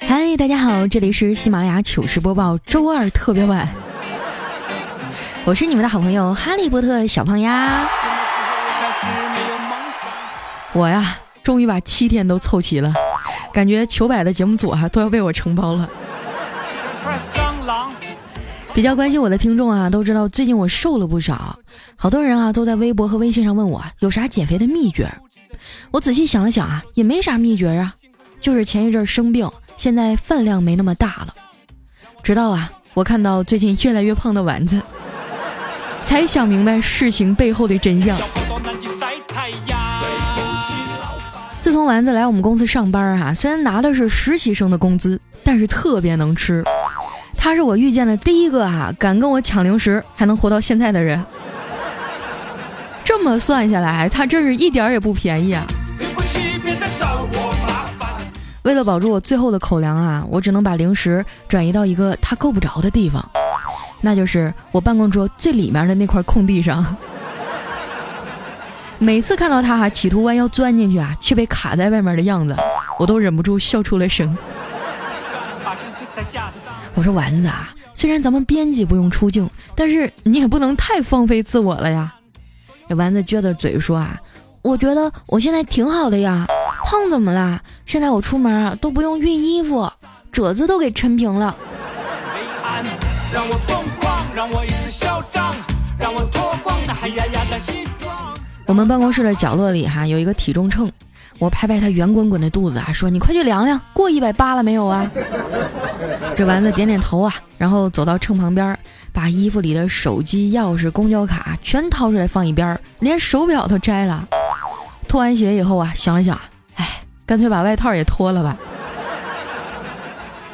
嗨，大家好，这里是喜马拉雅糗事播报周二特别晚，我是你们的好朋友哈利波特小胖丫。我呀，终于把七天都凑齐了，感觉糗百的节目组啊都要被我承包了。比较关心我的听众啊，都知道最近我瘦了不少，好多人啊都在微博和微信上问我有啥减肥的秘诀。我仔细想了想啊，也没啥秘诀啊，就是前一阵生病，现在饭量没那么大了。直到啊，我看到最近越来越胖的丸子，才想明白事情背后的真相。自从丸子来我们公司上班啊，虽然拿的是实习生的工资，但是特别能吃。他是我遇见的第一个啊，敢跟我抢零食还能活到现在的人。这么算下来，他真是一点也不便宜啊！为了保住我最后的口粮啊，我只能把零食转移到一个他够不着的地方，那就是我办公桌最里面的那块空地上。每次看到他哈企图弯腰钻进去啊，却被卡在外面的样子，我都忍不住笑出了声。我说丸子啊，虽然咱们编辑不用出镜，但是你也不能太放飞自我了呀。这丸子撅着嘴说啊，我觉得我现在挺好的呀，胖怎么啦？现在我出门啊都不用熨衣服，褶子都给抻平了。我们办公室的角落里哈有一个体重秤。我拍拍他圆滚滚的肚子啊，说：“你快去量量，过一百八了没有啊？”这丸子点点头啊，然后走到秤旁边，把衣服里的手机、钥匙、公交卡全掏出来放一边，连手表都摘了。脱完鞋以后啊，想了想，哎，干脆把外套也脱了吧。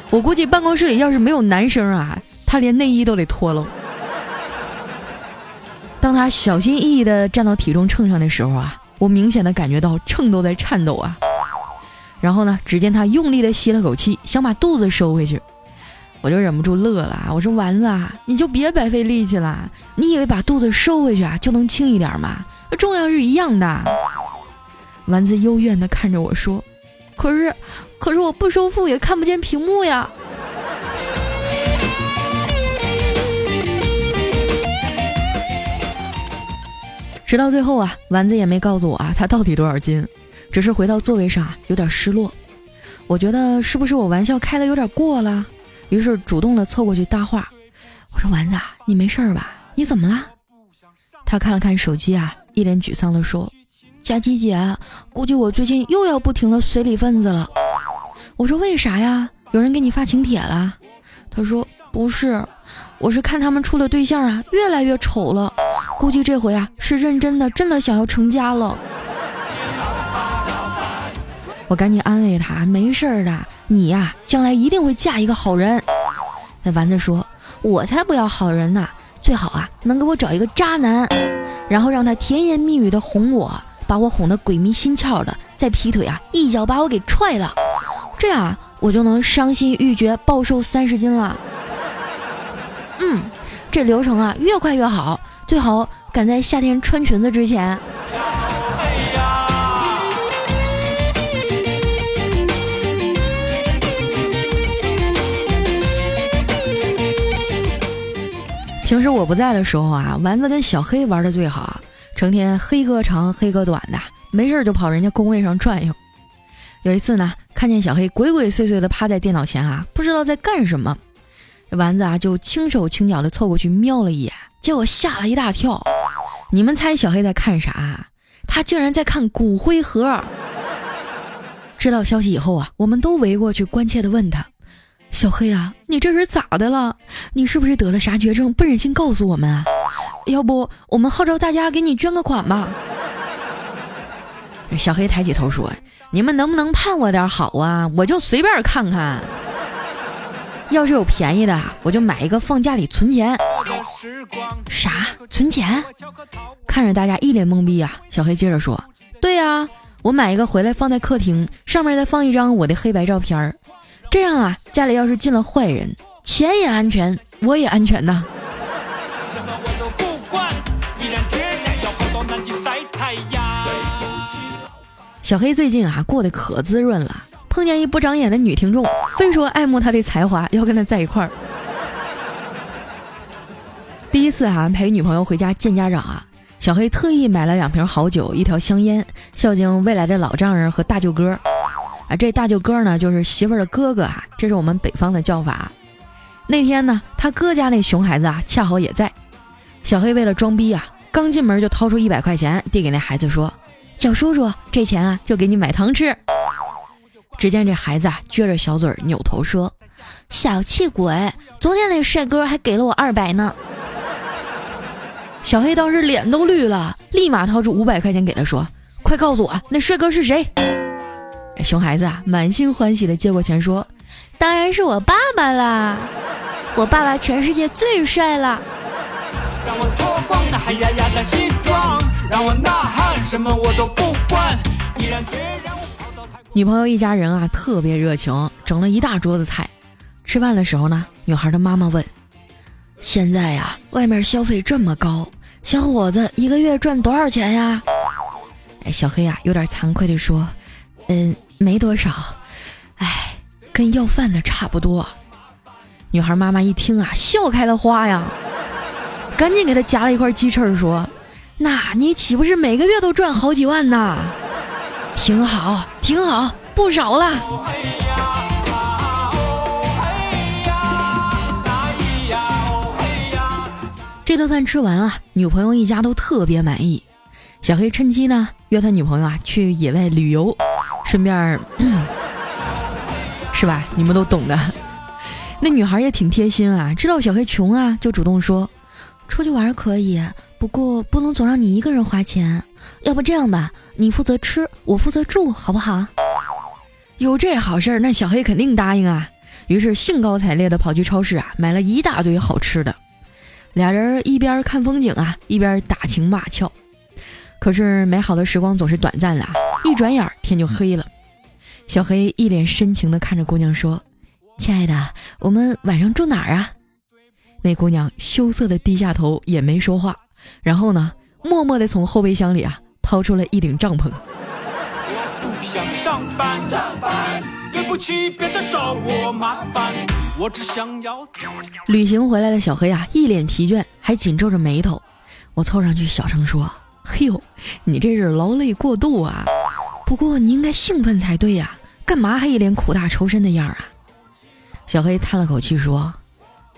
我估计办公室里要是没有男生啊，他连内衣都得脱了。当他小心翼翼地站到体重秤上的时候啊。我明显的感觉到秤都在颤抖啊，然后呢，只见他用力的吸了口气，想把肚子收回去，我就忍不住乐了。我说：“丸子，你就别白费力气了，你以为把肚子收回去啊就能轻一点吗？重量是一样的。”丸子幽怨的看着我说：“可是，可是我不收腹也看不见屏幕呀。”直到最后啊，丸子也没告诉我啊，他到底多少斤，只是回到座位上啊，有点失落。我觉得是不是我玩笑开的有点过了？于是主动的凑过去搭话，我说：“丸子，你没事吧？你怎么了？”他看了看手机啊，一脸沮丧的说：“佳琪姐，估计我最近又要不停的随礼份子了。”我说：“为啥呀？有人给你发请帖了？”他说：“不是，我是看他们处的对象啊，越来越丑了。”估计这回啊是认真的，真的想要成家了。我赶紧安慰他，没事儿的，你呀将来一定会嫁一个好人。那丸子说：“我才不要好人呢，最好啊能给我找一个渣男，然后让他甜言蜜语的哄我，把我哄得鬼迷心窍的，再劈腿啊一脚把我给踹了，这样啊我就能伤心欲绝，暴瘦三十斤了。嗯，这流程啊越快越好。”最好赶在夏天穿裙子之前。平时我不在的时候啊，丸子跟小黑玩的最好，成天黑哥长黑哥短的，没事就跑人家工位上转悠。有一次呢，看见小黑鬼鬼祟祟的趴在电脑前啊，不知道在干什么，丸子啊就轻手轻脚的凑过去瞄了一眼。结果吓了一大跳，你们猜小黑在看啥？他竟然在看骨灰盒。知道消息以后啊，我们都围过去关切的问他：“小黑啊，你这是咋的了？你是不是得了啥绝症，不忍心告诉我们啊？要不我们号召大家给你捐个款吧？” 小黑抬起头说：“你们能不能盼我点好啊？我就随便看看。”要是有便宜的，我就买一个放家里存钱。啥？存钱？看着大家一脸懵逼啊！小黑接着说：“对呀，我买一个回来放在客厅，上面再放一张我的黑白照片儿，这样啊，家里要是进了坏人，钱也安全，我也安全呐。”小黑最近啊过得可滋润了，碰见一不长眼的女听众，非说爱慕他的才华，要跟他在一块儿。第一次啊陪女朋友回家见家长啊，小黑特意买了两瓶好酒，一条香烟，孝敬未来的老丈人和大舅哥。啊，这大舅哥呢就是媳妇儿的哥哥啊，这是我们北方的叫法。那天呢，他哥家那熊孩子啊恰好也在，小黑为了装逼啊，刚进门就掏出一百块钱递给那孩子说：“小叔叔，这钱啊就给你买糖吃。”只见这孩子啊撅着小嘴儿扭头说：“小气鬼，昨天那帅哥还给了我二百呢。”小黑当时脸都绿了，立马掏出五百块钱给他说：“快告诉我，那帅哥是谁？”熊孩子啊，满心欢喜的接过钱说：“当然是我爸爸啦，我爸爸全世界最帅了了。”女朋友一家人啊，特别热情，整了一大桌子菜。吃饭的时候呢，女孩的妈妈问。现在呀，外面消费这么高，小伙子一个月赚多少钱呀？哎，小黑啊，有点惭愧地说：“嗯，没多少，哎，跟要饭的差不多。”女孩妈妈一听啊，笑开了花呀，赶紧给他夹了一块鸡翅，说：“那你岂不是每个月都赚好几万呢？挺好，挺好，不少了。”这顿饭吃完啊，女朋友一家都特别满意。小黑趁机呢约他女朋友啊去野外旅游，顺便 是吧？你们都懂的。那女孩也挺贴心啊，知道小黑穷啊，就主动说：“出去玩可以，不过不能总让你一个人花钱。要不这样吧，你负责吃，我负责住，好不好？”有这好事儿，那小黑肯定答应啊。于是兴高采烈的跑去超市啊，买了一大堆好吃的。俩人一边看风景啊，一边打情骂俏。可是美好的时光总是短暂的，一转眼天就黑了。小黑一脸深情地看着姑娘说：“亲爱的，我们晚上住哪儿啊？”那姑娘羞涩地低下头，也没说话。然后呢，默默地从后备箱里啊掏出了一顶帐篷。对不起，别再找我麻烦。我只想要旅行回来的小黑啊，一脸疲倦，还紧皱着眉头。我凑上去小声说：“嘿呦，你这是劳累过度啊！不过你应该兴奋才对呀，干嘛还一脸苦大仇深的样啊？”小黑叹了口气说：“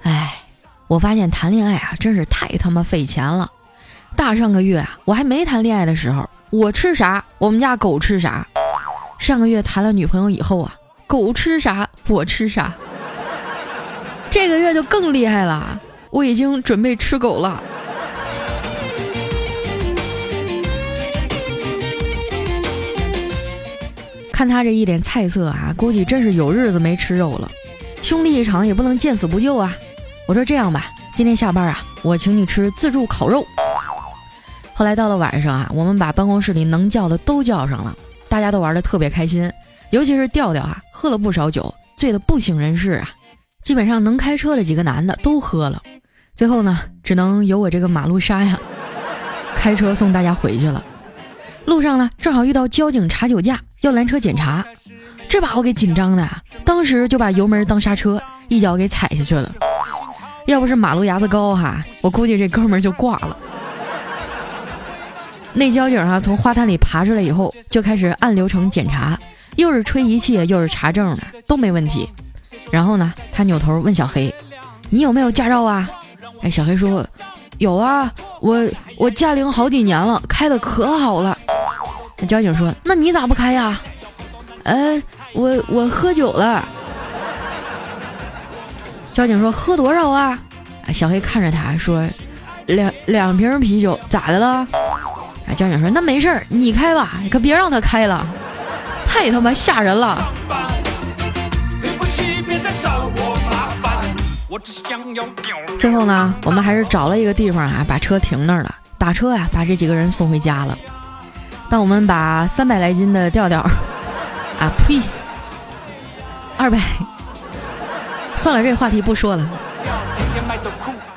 哎，我发现谈恋爱啊，真是太他妈费钱了。大上个月啊，我还没谈恋爱的时候，我吃啥，我们家狗吃啥。上个月谈了女朋友以后啊，狗吃啥，我吃啥。”这个月就更厉害了，我已经准备吃狗了。看他这一脸菜色啊，估计真是有日子没吃肉了。兄弟一场也不能见死不救啊！我说这样吧，今天下班啊，我请你吃自助烤肉。后来到了晚上啊，我们把办公室里能叫的都叫上了，大家都玩的特别开心，尤其是调调啊，喝了不少酒，醉得不省人事啊。基本上能开车的几个男的都喝了，最后呢，只能由我这个马路杀呀，开车送大家回去了。路上呢，正好遇到交警查酒驾，要拦车检查，这把我给紧张的啊，当时就把油门当刹车，一脚给踩下去了。要不是马路牙子高哈，我估计这哥们就挂了。那交警哈从花坛里爬出来以后，就开始按流程检查，又是吹仪器，又是查证的，都没问题。然后呢，他扭头问小黑：“你有没有驾照啊？”哎，小黑说：“有啊，我我驾龄好几年了，开的可好了。”那交警说：“那你咋不开呀？”哎，我我喝酒了。交警说：“喝多少啊？”小黑看着他说：“两两瓶啤酒，咋的了？”哎，交警说：“那没事儿，你开吧，可别让他开了，太他妈吓人了。”最后呢，我们还是找了一个地方啊，把车停那儿了，打车呀，把这几个人送回家了。当我们把三百来斤的调调，啊呸，二百，算了，这话题不说了。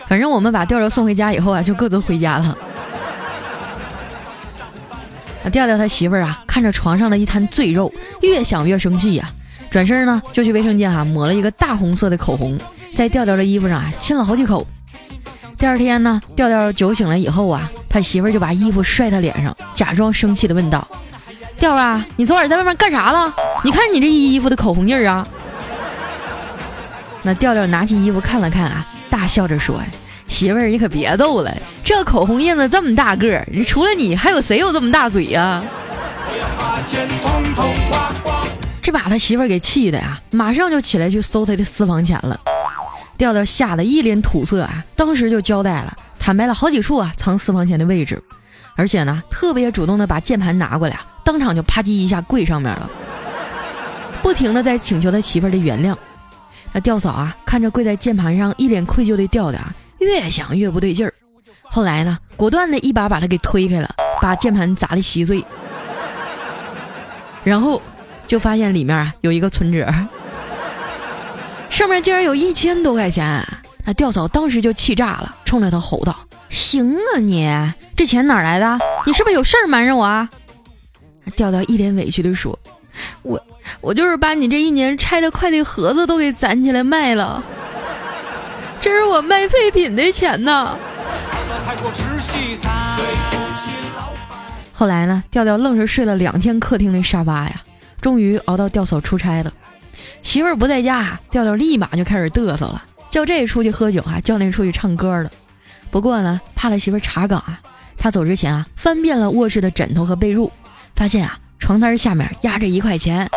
反正我们把调调送回家以后啊，就各自回家了。调调他媳妇儿啊，看着床上的一滩醉肉，越想越生气呀，转身呢就去卫生间哈抹了一个大红色的口红，在调调的衣服上啊亲了好几口。第二天呢，调调酒醒了以后啊，他媳妇儿就把衣服摔他脸上，假装生气的问道：“调啊，你昨晚在外面干啥了？你看你这衣服的口红印儿啊！”那调调拿起衣服看了看啊，大笑着说：“媳妇儿，你可别逗了，这口红印子这么大个儿，除了你还有谁有这么大嘴呀？”这把他媳妇儿给气的呀，马上就起来去搜他的私房钱了。调调吓得一脸土色啊，当时就交代了，坦白了好几处啊藏私房钱的位置，而且呢特别主动的把键盘拿过来，当场就啪叽一下跪上面了，不停的在请求他媳妇儿的原谅。那调嫂啊看着跪在键盘上一脸愧疚的调调，越想越不对劲儿，后来呢果断的一把把他给推开了，把键盘砸得稀碎，然后就发现里面啊有一个存折。上面竟然有一千多块钱，那吊嫂当时就气炸了，冲着他吼道：“行啊你，这钱哪来的？你是不是有事儿瞒着我啊？”调调一脸委屈地说：“我我就是把你这一年拆的快递盒子都给攒起来卖了，这是我卖废品的钱呢。”后来呢，调调愣是睡了两天客厅的沙发呀，终于熬到吊嫂出差了。媳妇儿不在家，调调立马就开始嘚瑟了，叫这出去喝酒啊，叫那出去唱歌了。不过呢，怕他媳妇儿查岗啊，他走之前啊，翻遍了卧室的枕头和被褥，发现啊，床单下面压着一块钱，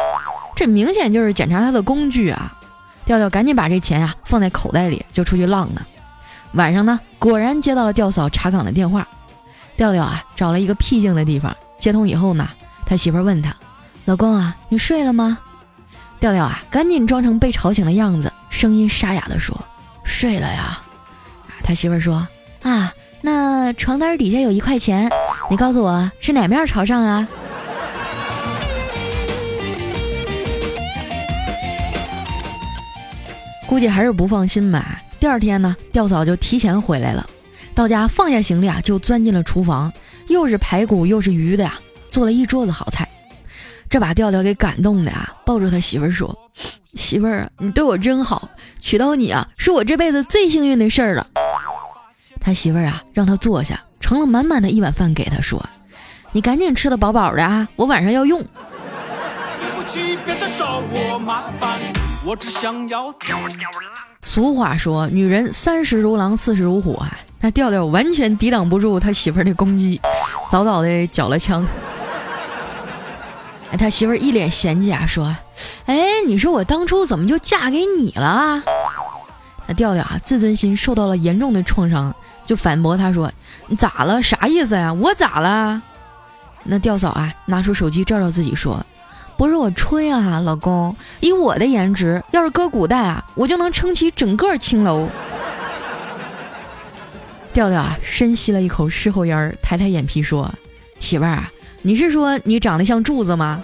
这明显就是检查他的工具啊。调调赶紧把这钱啊放在口袋里，就出去浪了。晚上呢，果然接到了调嫂查岗的电话。调调啊，找了一个僻静的地方接通以后呢，他媳妇问他：“老公啊，你睡了吗？”调调啊，赶紧装成被吵醒的样子，声音沙哑的说：“睡了呀。”他媳妇说：“啊，那床单底下有一块钱，你告诉我是哪面朝上啊？”估计还是不放心吧。第二天呢，调嫂就提前回来了，到家放下行李啊，就钻进了厨房，又是排骨又是鱼的呀，做了一桌子好菜。这把调调给感动的啊，抱住他媳妇儿说：“媳妇儿，你对我真好，娶到你啊，是我这辈子最幸运的事儿了。”他媳妇儿啊，让他坐下，盛了满满的一碗饭给他说：“你赶紧吃的饱饱的啊，我晚上要用。”我只想要俗话说，女人三十如狼，四十如虎啊，那调调完全抵挡不住他媳妇儿的攻击，早早的缴了枪。他媳妇儿一脸嫌弃啊，说：“哎，你说我当初怎么就嫁给你了？”那调调啊，自尊心受到了严重的创伤，就反驳他说：“你咋了？啥意思呀？我咋了？”那调嫂啊，拿出手机照照自己说：“不是我吹啊，老公，以我的颜值，要是搁古代啊，我就能撑起整个青楼。”调调啊，深吸了一口事后烟儿，抬抬眼皮说：“媳妇儿啊。”你是说你长得像柱子吗？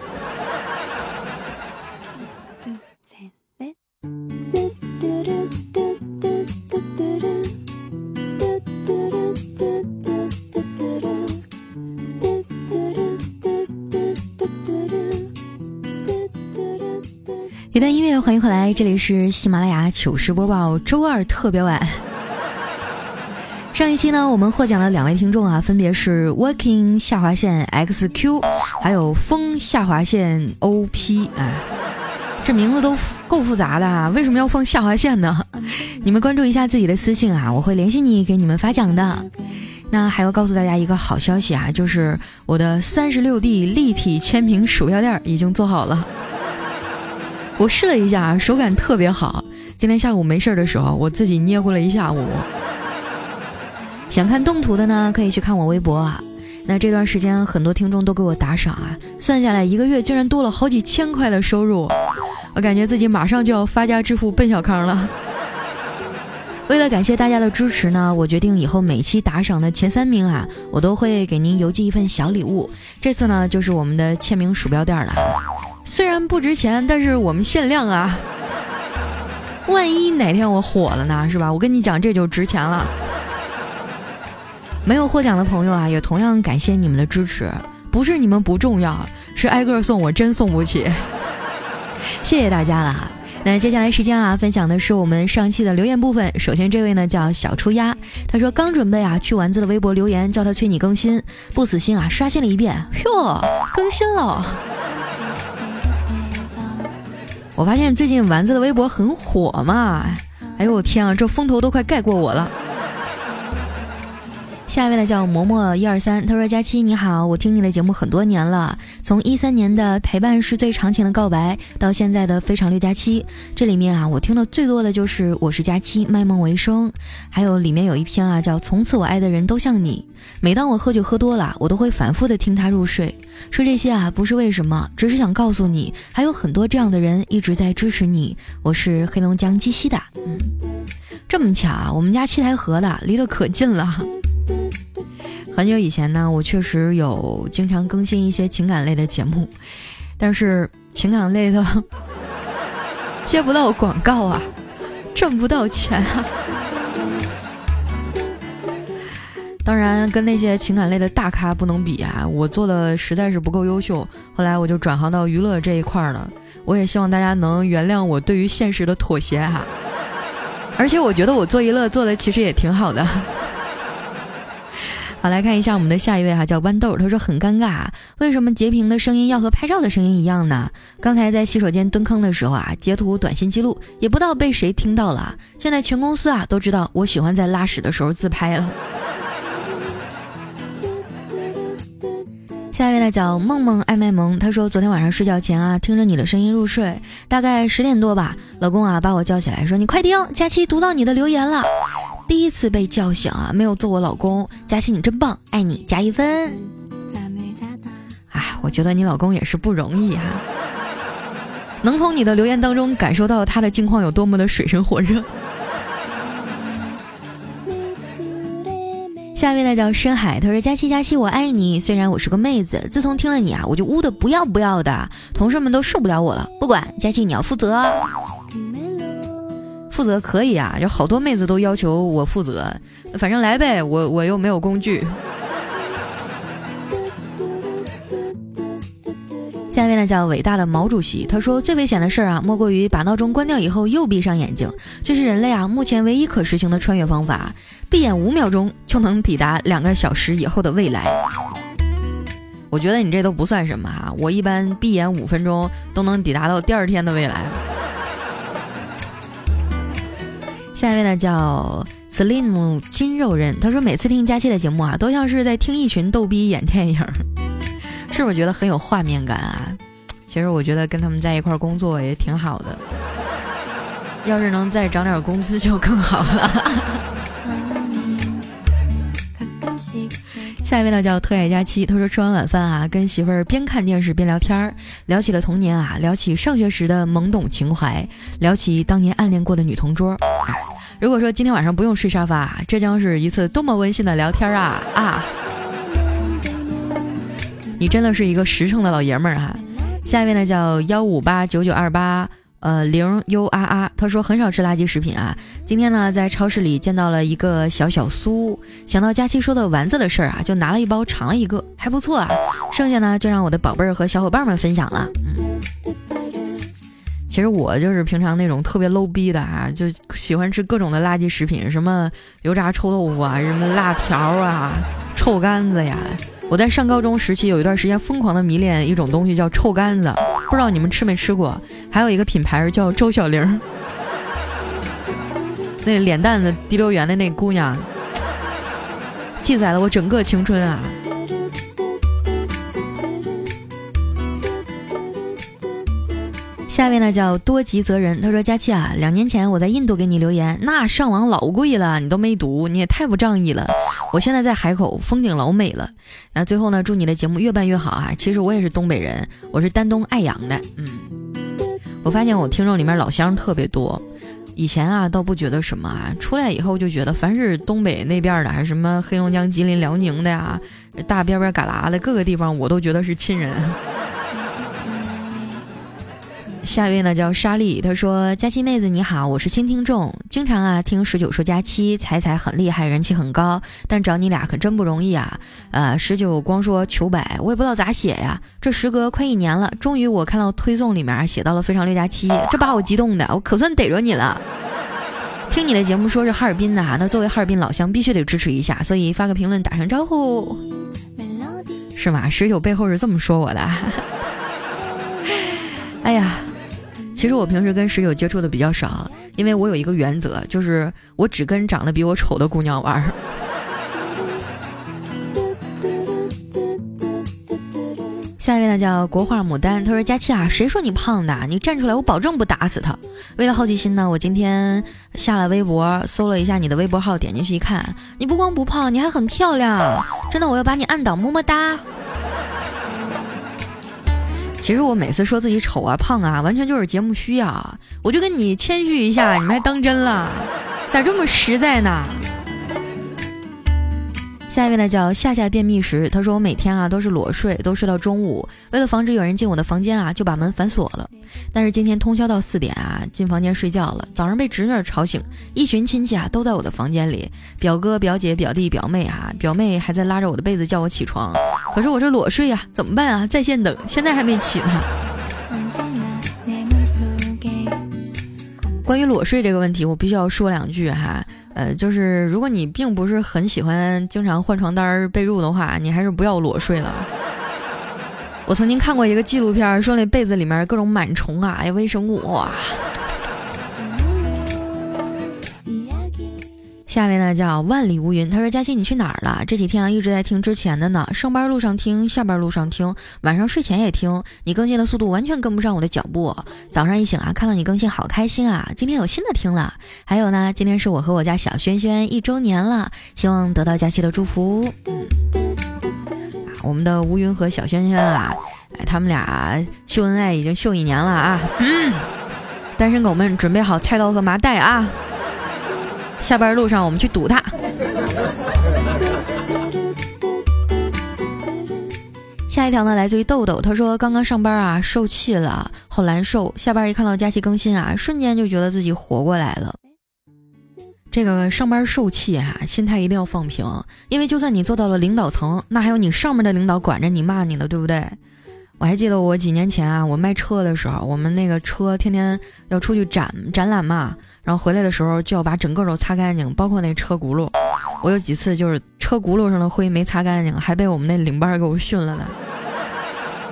这里是喜马拉雅糗事播报，周二特别晚。上一期呢，我们获奖的两位听众啊，分别是 Working 下划线 XQ，还有风下划线 OP 啊，这名字都够复杂的啊，为什么要放下划线呢？你们关注一下自己的私信啊，我会联系你给你们发奖的。那还要告诉大家一个好消息啊，就是我的三十六 D 立体全屏鼠标垫已经做好了，我试了一下，手感特别好。今天下午没事的时候，我自己捏乎了一下午。想看动图的呢，可以去看我微博啊。那这段时间很多听众都给我打赏啊，算下来一个月竟然多了好几千块的收入，我感觉自己马上就要发家致富奔小康了。为了感谢大家的支持呢，我决定以后每期打赏的前三名啊，我都会给您邮寄一份小礼物。这次呢，就是我们的签名鼠标垫了。虽然不值钱，但是我们限量啊。万一哪天我火了呢，是吧？我跟你讲，这就值钱了。没有获奖的朋友啊，也同样感谢你们的支持。不不是你们不重要，是挨个送我真送不起。谢谢大家了。那接下来时间啊，分享的是我们上期的留言部分。首先这位呢叫小出鸭，他说刚准备啊去丸子的微博留言，叫他催你更新，不死心啊刷新了一遍，哟，更新了。我发现最近丸子的微博很火嘛，哎呦我天啊，这风头都快盖过我了。下一位呢叫嬷嬷一二三，他说：“佳期你好，我听你的节目很多年了，从一三年的陪伴是最长情的告白，到现在的非常六加七，这里面啊，我听的最多的就是我是佳期，卖梦为生，还有里面有一篇啊叫从此我爱的人都像你。每当我喝酒喝多了，我都会反复的听他入睡。说这些啊不是为什么，只是想告诉你，还有很多这样的人一直在支持你。我是黑龙江鸡西的，嗯，这么巧啊，我们家七台河的，离得可近了。”很久以前呢，我确实有经常更新一些情感类的节目，但是情感类的 接不到广告啊，挣不到钱啊。当然，跟那些情感类的大咖不能比啊，我做的实在是不够优秀。后来我就转行到娱乐这一块了。我也希望大家能原谅我对于现实的妥协哈。而且我觉得我做娱乐做的其实也挺好的。好，来看一下我们的下一位哈，叫豌豆。他说很尴尬，为什么截屏的声音要和拍照的声音一样呢？刚才在洗手间蹲坑的时候啊，截图短信记录，也不知道被谁听到了。现在全公司啊都知道我喜欢在拉屎的时候自拍了。下一位呢叫梦梦爱卖萌，他说昨天晚上睡觉前啊，听着你的声音入睡，大概十点多吧，老公啊把我叫起来说你快听，佳期读到你的留言了。第一次被叫醒啊，没有做我老公，佳琪你真棒，爱你加一分。哎，我觉得你老公也是不容易哈，能从你的留言当中感受到他的境况有多么的水深火热。下一位呢叫深海，他说佳期佳期我爱你，虽然我是个妹子，自从听了你啊，我就污的不要不要的，同事们都受不了我了。不管佳期你要负责。负责可以啊，有好多妹子都要求我负责，反正来呗，我我又没有工具。下一位呢叫伟大的毛主席，他说最危险的事儿啊，莫过于把闹钟关掉以后又闭上眼睛，这是人类啊目前唯一可实行的穿越方法，闭眼五秒钟就能抵达两个小时以后的未来。我觉得你这都不算什么哈，我一般闭眼五分钟都能抵达到第二天的未来。下一位呢叫 Slim 金肉人，他说每次听佳期的节目啊，都像是在听一群逗逼演电影，是不是觉得很有画面感啊？其实我觉得跟他们在一块工作也挺好的，要是能再涨点工资就更好了。下一位呢叫特爱佳期，他说吃完晚饭啊，跟媳妇儿边看电视边聊天儿，聊起了童年啊，聊起上学时的懵懂情怀，聊起当年暗恋过的女同桌。如果说今天晚上不用睡沙发，这将是一次多么温馨的聊天啊啊！你真的是一个实诚的老爷们儿哈。下一位呢叫幺五八九九二八呃零 U R R，他说很少吃垃圾食品啊。今天呢在超市里见到了一个小小酥，想到佳期说的丸子的事儿啊，就拿了一包尝了一个，还不错啊。剩下呢就让我的宝贝儿和小伙伴们分享了。嗯。其实我就是平常那种特别 low 逼的啊，就喜欢吃各种的垃圾食品，什么油炸臭豆腐啊，什么辣条啊，臭干子呀。我在上高中时期有一段时间疯狂的迷恋一种东西叫臭干子，不知道你们吃没吃过？还有一个品牌叫周小玲，那脸蛋子滴溜圆的那姑娘，记载了我整个青春啊。下一位呢叫多吉泽人，他说：“佳期啊，两年前我在印度给你留言，那上网老贵了，你都没读，你也太不仗义了。我现在在海口，风景老美了。那最后呢，祝你的节目越办越好啊！其实我也是东北人，我是丹东爱阳的。嗯，我发现我听众里面老乡特别多，以前啊倒不觉得什么啊，出来以后就觉得凡是东北那边的，还是什么黑龙江、吉林、辽宁的呀，大边边旮旯的各个地方，我都觉得是亲人。”下一位呢叫莎莉，她说：“佳期妹子你好，我是新听众，经常啊听十九说佳期，彩彩很厉害，人气很高，但找你俩可真不容易啊。呃，十九光说求百，我也不知道咋写呀。这时隔快一年了，终于我看到推送里面写到了非常六加七，这把我激动的，我可算逮着你了。听你的节目说是哈尔滨的，那作为哈尔滨老乡必须得支持一下，所以发个评论打声招呼，是吗？十九背后是这么说我的。”哎呀，其实我平时跟十九接触的比较少，因为我有一个原则，就是我只跟长得比我丑的姑娘玩。下一位呢叫国画牡丹，他说：“佳期啊，谁说你胖的？你站出来，我保证不打死他。”为了好奇心呢，我今天下了微博，搜了一下你的微博号，点进去一看，你不光不胖，你还很漂亮，真的，我要把你按倒，么么哒。其实我每次说自己丑啊、胖啊，完全就是节目需要。我就跟你谦虚一下，你们还当真了？咋这么实在呢？下一位呢叫夏夏便秘时，他说我每天啊都是裸睡，都睡到中午。为了防止有人进我的房间啊，就把门反锁了。但是今天通宵到四点啊，进房间睡觉了。早上被侄女吵醒，一群亲戚啊都在我的房间里，表哥、表姐、表弟、表妹啊，表妹还在拉着我的被子叫我起床。可是我这裸睡啊，怎么办啊？在线等，现在还没起呢。关于裸睡这个问题，我必须要说两句哈。呃，就是如果你并不是很喜欢经常换床单被褥的话，你还是不要裸睡了。我曾经看过一个纪录片，说那被子里面各种螨虫啊，哎，微生物哇。下面呢叫万里无云，他说佳琪你去哪儿了？这几天啊一直在听之前的呢，上班路上听，下班路上听，晚上睡前也听。你更新的速度完全跟不上我的脚步。早上一醒啊，看到你更新好开心啊！今天有新的听了。还有呢，今天是我和我家小轩轩一周年了，希望得到佳琪的祝福。我们的吴云和小轩轩啊，哎，他们俩秀恩爱已经秀一年了啊。嗯，单身狗们准备好菜刀和麻袋啊！下班路上，我们去堵他。下一条呢，来自于豆豆，他说刚刚上班啊，受气了，好难受。下班一看到佳期更新啊，瞬间就觉得自己活过来了。这个上班受气哈，心态一定要放平，因为就算你做到了领导层，那还有你上面的领导管着你骂你呢，对不对？我还记得我几年前啊，我卖车的时候，我们那个车天天要出去展展览嘛，然后回来的时候就要把整个都擦干净，包括那车轱辘。我有几次就是车轱辘上的灰没擦干净，还被我们那领班给我训了呢。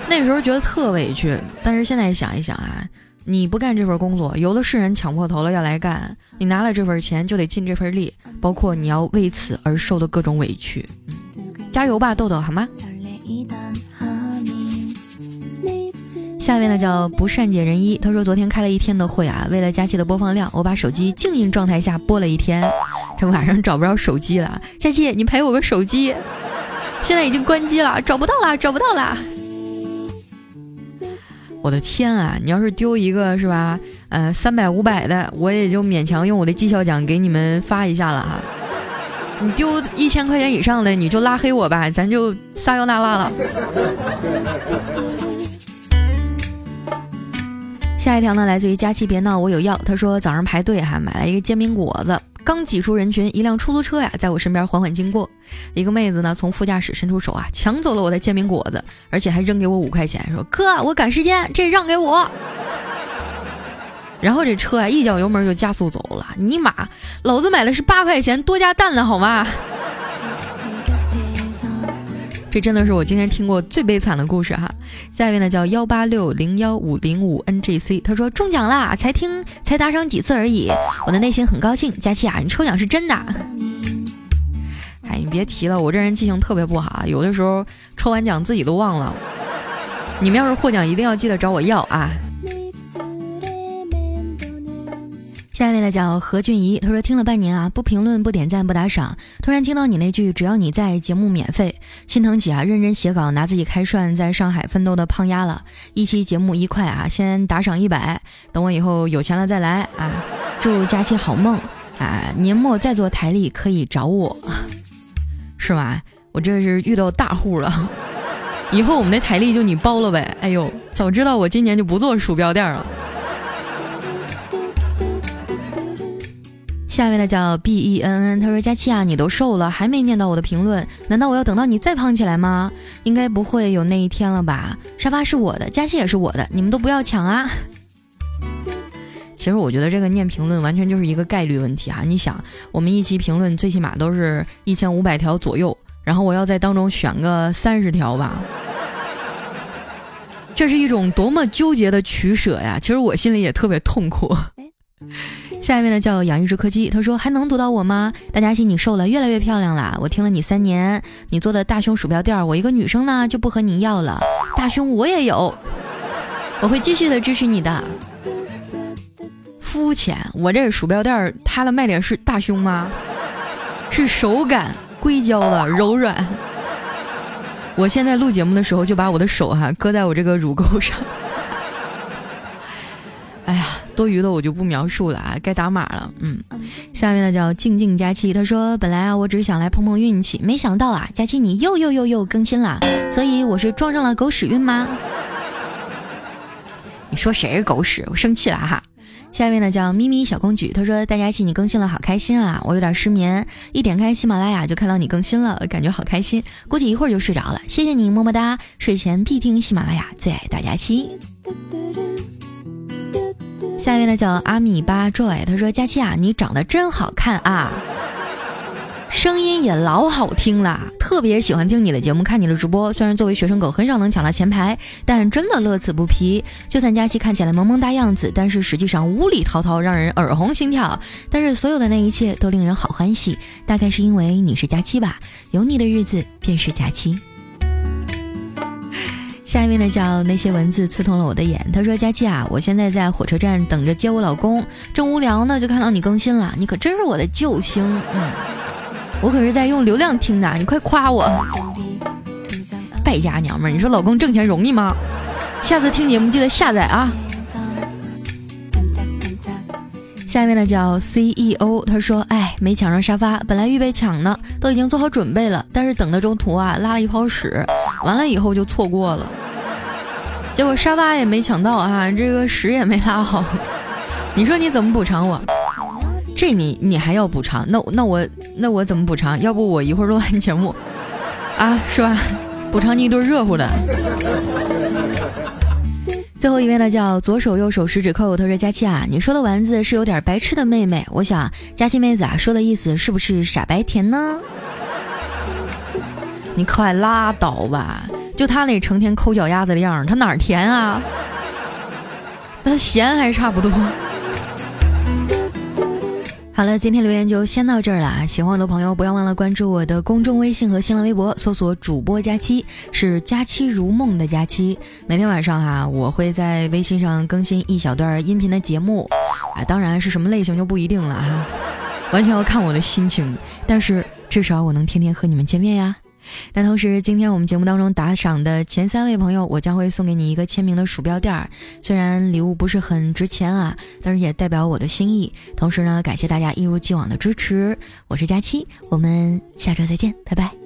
那时候觉得特委屈，但是现在想一想啊，你不干这份工作，有的是人抢破头了要来干，你拿了这份钱就得尽这份力，包括你要为此而受的各种委屈。加油吧，豆豆，好吗？下面呢叫不善解人意，他说昨天开了一天的会啊，为了佳期的播放量，我把手机静音状态下播了一天，这晚上找不着手机了，佳期你赔我个手机，现在已经关机了，找不到了，找不到了，我的天啊，你要是丢一个是吧，呃三百五百的，我也就勉强用我的绩效奖给你们发一下了。哈，你丢一千块钱以上的你就拉黑我吧，咱就撒由那拉了。下一条呢，来自于佳琪别闹，我有药。他说早上排队哈，买了一个煎饼果子，刚挤出人群，一辆出租车呀在我身边缓缓经过，一个妹子呢从副驾驶伸出手啊，抢走了我的煎饼果子，而且还扔给我五块钱，说哥我赶时间，这让给我。然后这车啊一脚油门就加速走了，尼玛，老子买的是八块钱多加蛋的好吗？这真的是我今天听过最悲惨的故事哈！下一位呢叫幺八六零幺五零五 NGC，他说中奖啦，才听才打赏几次而已，我的内心很高兴。佳琪啊，你抽奖是真的？哎，你别提了，我这人记性特别不好，有的时候抽完奖自己都忘了。你们要是获奖，一定要记得找我要啊！下一位呢叫何俊怡，他说听了半年啊，不评论不点赞不打赏，突然听到你那句只要你在节目免费，心疼起啊，认真写稿拿自己开涮在上海奋斗的胖丫了，一期节目一块啊，先打赏一百，等我以后有钱了再来啊，祝佳期好梦啊，年末再做台历可以找我，是吧？我这是遇到大户了，以后我们的台历就你包了呗，哎呦，早知道我今年就不做鼠标垫了。下面的叫 B E N N，他说佳期啊，你都瘦了，还没念到我的评论，难道我要等到你再胖起来吗？应该不会有那一天了吧？沙发是我的，佳期也是我的，你们都不要抢啊！其实我觉得这个念评论完全就是一个概率问题啊！你想，我们一期评论最起码都是一千五百条左右，然后我要在当中选个三十条吧，这是一种多么纠结的取舍呀！其实我心里也特别痛苦。下面呢叫养一只柯基，他说还能读到我吗？大家欣你瘦了，越来越漂亮了。我听了你三年，你做的大胸鼠标垫，我一个女生呢就不和你要了。大胸我也有，我会继续的支持你的。肤浅，我这鼠标垫它的卖点是大胸吗？是手感，硅胶的，柔软。我现在录节目的时候就把我的手哈搁在我这个乳沟上。哎呀，多余的我就不描述了啊，该打码了。嗯，下面呢叫静静佳期，他说本来啊我只是想来碰碰运气，没想到啊佳期你又又又又更新了，所以我是撞上了狗屎运吗？你说谁是狗屎？我生气了哈。下面呢叫咪咪小公举，他说大家期你更新了，好开心啊！我有点失眠，一点开喜马拉雅就看到你更新了，感觉好开心，估计一会儿就睡着了。谢谢你，么么哒！睡前必听喜马拉雅，最爱大家期。下面呢叫阿米巴 joy，他说佳期啊，你长得真好看啊！声音也老好听了，特别喜欢听你的节目，看你的直播。虽然作为学生狗很少能抢到前排，但真的乐此不疲。就算佳期看起来萌萌哒样子，但是实际上无理滔滔，让人耳红心跳。但是所有的那一切都令人好欢喜，大概是因为你是佳期吧？有你的日子便是佳期。下一位呢叫那些文字刺痛了我的眼。他说：“佳期啊，我现在在火车站等着接我老公，正无聊呢，就看到你更新了，你可真是我的救星。嗯。”我可是在用流量听的，你快夸我！败家娘们儿，你说老公挣钱容易吗？下次听节目记得下载啊！下一位呢叫 CEO，他说：“哎，没抢上沙发，本来预备抢呢，都已经做好准备了，但是等的中途啊拉了一泡屎，完了以后就错过了，结果沙发也没抢到啊，这个屎也没拉好，你说你怎么补偿我？”这你你还要补偿？那那我那我怎么补偿？要不我一会儿录完节目，啊，是吧？补偿你一顿热乎的。最后一位呢，叫左手右手食指扣。他说：“佳期啊，你说的丸子是有点白痴的妹妹。我想佳期妹子啊，说的意思是不是傻白甜呢？你快拉倒吧！就他那成天抠脚丫子的样儿，他哪儿甜啊？他咸还差不多。”好了，今天留言就先到这儿了啊。喜欢我的朋友，不要忘了关注我的公众微信和新浪微博，搜索“主播佳期”，是“佳期如梦”的佳期。每天晚上哈，我会在微信上更新一小段音频的节目，啊，当然是什么类型就不一定了哈，完全要看我的心情。但是至少我能天天和你们见面呀。那同时，今天我们节目当中打赏的前三位朋友，我将会送给你一个签名的鼠标垫儿。虽然礼物不是很值钱啊，但是也代表我的心意。同时呢，感谢大家一如既往的支持。我是佳期，我们下周再见，拜拜。